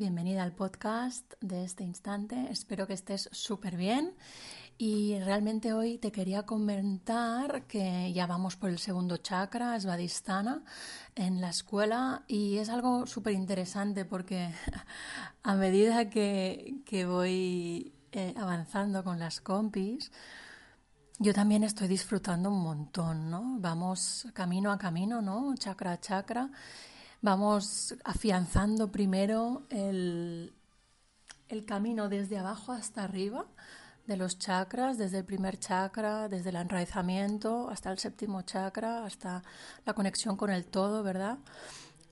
bienvenida al podcast de este instante. Espero que estés súper bien y realmente hoy te quería comentar que ya vamos por el segundo chakra, Svadhisthana, en la escuela y es algo súper interesante porque a medida que, voy eh, avanzando con las compis, yo también estoy disfrutando un montón, ¿no? Vamos camino a camino, ¿no? Chakra a chakra. Vamos afianzando primero el, el camino desde abajo hasta arriba de los chakras, desde el primer chakra, desde el enraizamiento hasta el séptimo chakra, hasta la conexión con el todo, ¿verdad?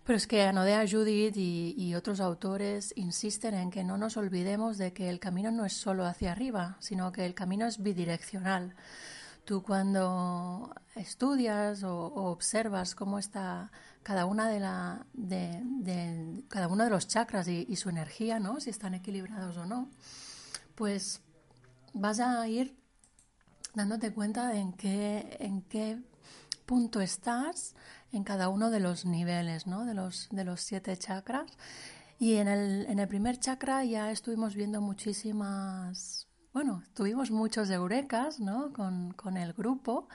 Pero es que Anodea Judith y, otros autores insisten en que no nos olvidemos de que el camino no es solo hacia arriba, sino que el camino es bidireccional. Tú cuando estudias o, observas cómo está cada una de la de, cada uno de los chakras y, su energía, ¿no? Si están equilibrados o no, pues vas a ir dándote cuenta de en qué, en qué punto estás en cada uno de los niveles, ¿no? de, los, de los siete chakras. Y en el, en el primer chakra ya estuvimos viendo muchísimas, bueno, tuvimos muchos eurekas ¿no? con, con el grupo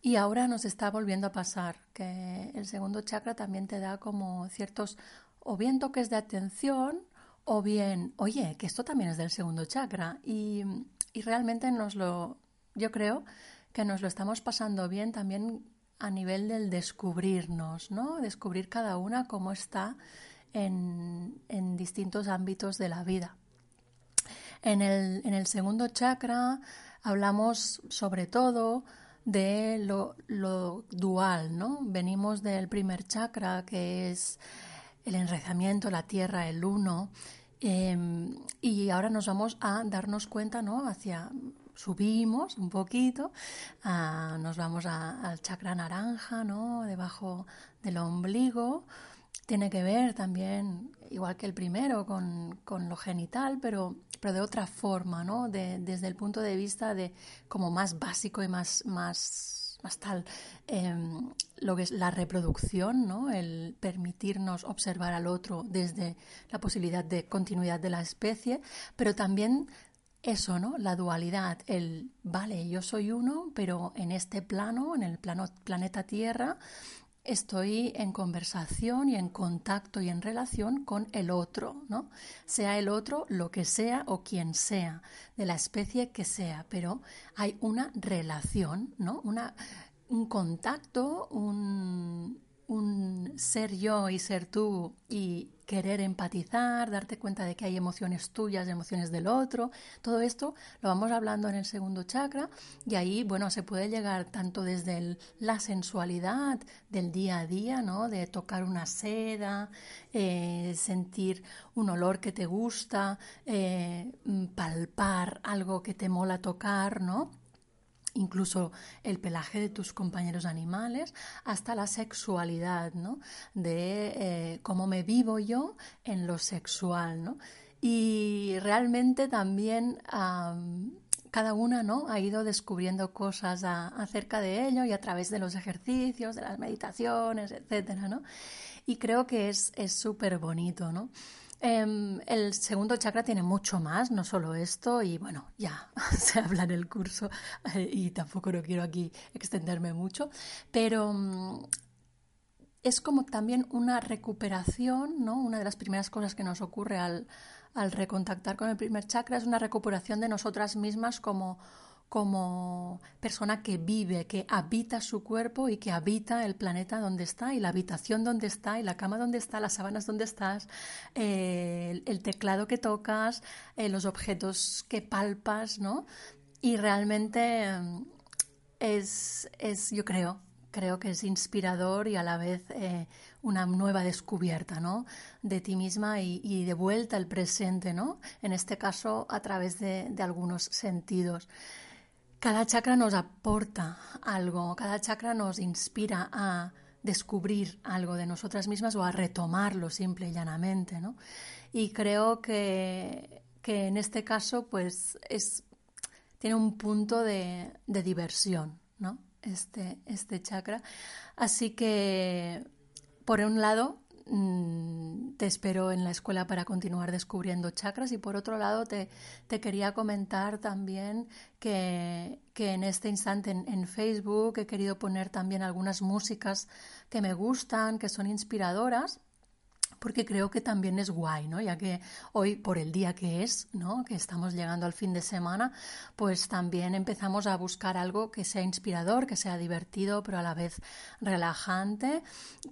y ahora nos está volviendo a pasar que el segundo chakra también te da como ciertos o bien toques de atención o bien, oye, que esto también es del segundo chakra. Y, y realmente nos lo, yo creo que nos lo estamos pasando bien también a nivel del descubrirnos, ¿no? Descubrir cada una cómo está en, en distintos ámbitos de la vida. En el, en el, segundo chakra hablamos sobre todo de lo, lo, dual, ¿no? Venimos del primer chakra que es el enraizamiento, la tierra, el uno, em, y ahora nos vamos a darnos cuenta, ¿no? Hacia subimos un poquito, nos vamos al chakra naranja, ¿no? Debajo del ombligo. Tiene que ver también, igual que el primero, con, con lo genital, pero, pero de otra forma, ¿no? De, desde el punto de vista de como más básico y más, más más tal em, lo que es la reproducción, ¿no? el permitirnos observar al otro desde la posibilidad de continuidad de la especie, pero también eso, ¿no? La dualidad, el, vale, yo soy uno, pero en este plano, en el plano planeta Tierra, estoy en conversación y en contacto y en relación con el otro, ¿no? Sea el otro lo que sea o quien sea, de la especie que sea, pero hay una relación, ¿no? Una, un contacto, un, ser yo y ser tú y querer empatizar, darte cuenta de que hay emociones tuyas, emociones del otro, todo esto lo vamos hablando en el segundo chakra y ahí, bueno, se puede llegar tanto desde la sensualidad del día a día, ¿no? De tocar una seda, eh, sentir un olor que te gusta, eh, palpar algo que te mola tocar, ¿no? Incluso el pelaje de tus compañeros animales, hasta la sexualidad, ¿no? De eh, cómo me vivo yo en lo sexual, ¿no? Y realmente también cada una ¿no? ha ido descubriendo cosas acerca de ello y a través de los ejercicios, de las meditaciones, etcétera, ¿no? Y creo que es súper bonito, ¿no? Em, el segundo chakra tiene mucho más, no solo esto, y bueno, ya se habla en el curso eh, y tampoco no quiero aquí extenderme mucho, pero mm, es como también una recuperación, ¿no? Una de las primeras cosas que nos ocurre al, al recontactar con el primer chakra es una recuperación de nosotras mismas como como persona que vive, que habita su cuerpo y que habita el planeta donde está y la habitación donde está y la cama donde está, las sábanas donde estás, el, teclado que tocas, eh, los objetos que palpas, ¿no? Y realmente mm, es, es, yo creo, creo que es inspirador y a la vez eh, una nueva descubierta, ¿no? De ti misma y, de vuelta al presente, ¿no? En este caso, a través de, de algunos sentidos. Cada chakra nos aporta algo, cada chakra nos inspira a descubrir algo de nosotras mismas o a retomarlo simple y llanamente, ¿no? Y creo que, en este caso, pues, es, tiene un punto de, diversión, ¿no? Este, este chakra. Así que, por un lado, te espero en la escuela para continuar descubriendo chakras. Y por otro lado te, te quería comentar también que, que en este instante en, en, Facebook he querido poner también algunas músicas que me gustan, que son inspiradoras porque creo que también es guay, ¿no? Ya que hoy, por el día que es, ¿no? Que estamos llegando al fin de semana, pues también empezamos a buscar algo que sea inspirador, que sea divertido, pero a la vez relajante,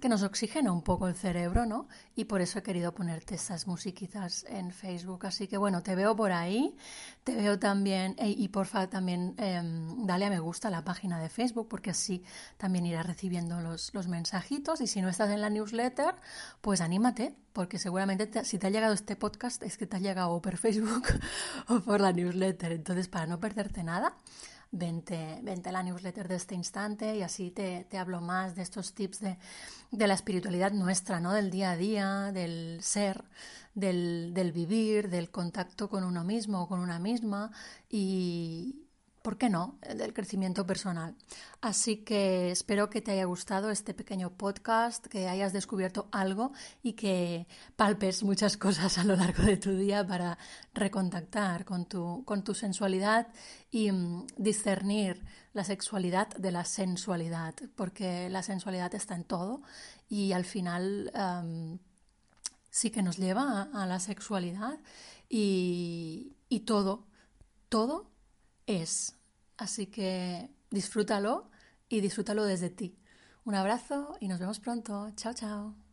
que nos oxigena un poco el cerebro, ¿no? Y por eso he querido ponerte esas musiquitas en Facebook. Así que bueno, te veo por ahí, te veo también, eh, y porfa también eh, dale a me gusta a la página de Facebook, porque así también irás recibiendo los, los mensajitos. Y si no estás en la newsletter, pues anímate porque seguramente si te ha llegado este podcast es que te ha llegado o por Facebook o por la newsletter. Entonces, para no perderte nada, vente, vente la newsletter de este instante y así te, te hablo más de estos tips de, de, la espiritualidad nuestra, ¿no? Del día a día, del ser, del, del vivir, del contacto con uno mismo o con una misma y, ¿por qué no?, del crecimiento personal. Así que espero que te haya gustado este pequeño podcast, que hayas descubierto algo y que palpes muchas cosas a lo largo de tu día para recontactar con tu, con tu sensualidad y mm, discernir la sexualidad de la sensualidad, porque la sensualidad está en todo y al final sí que nos lleva a, a la sexualidad y, y todo, todo es. Así que disfrútalo y disfrútalo desde ti. Un abrazo y nos vemos pronto. Chao, chao.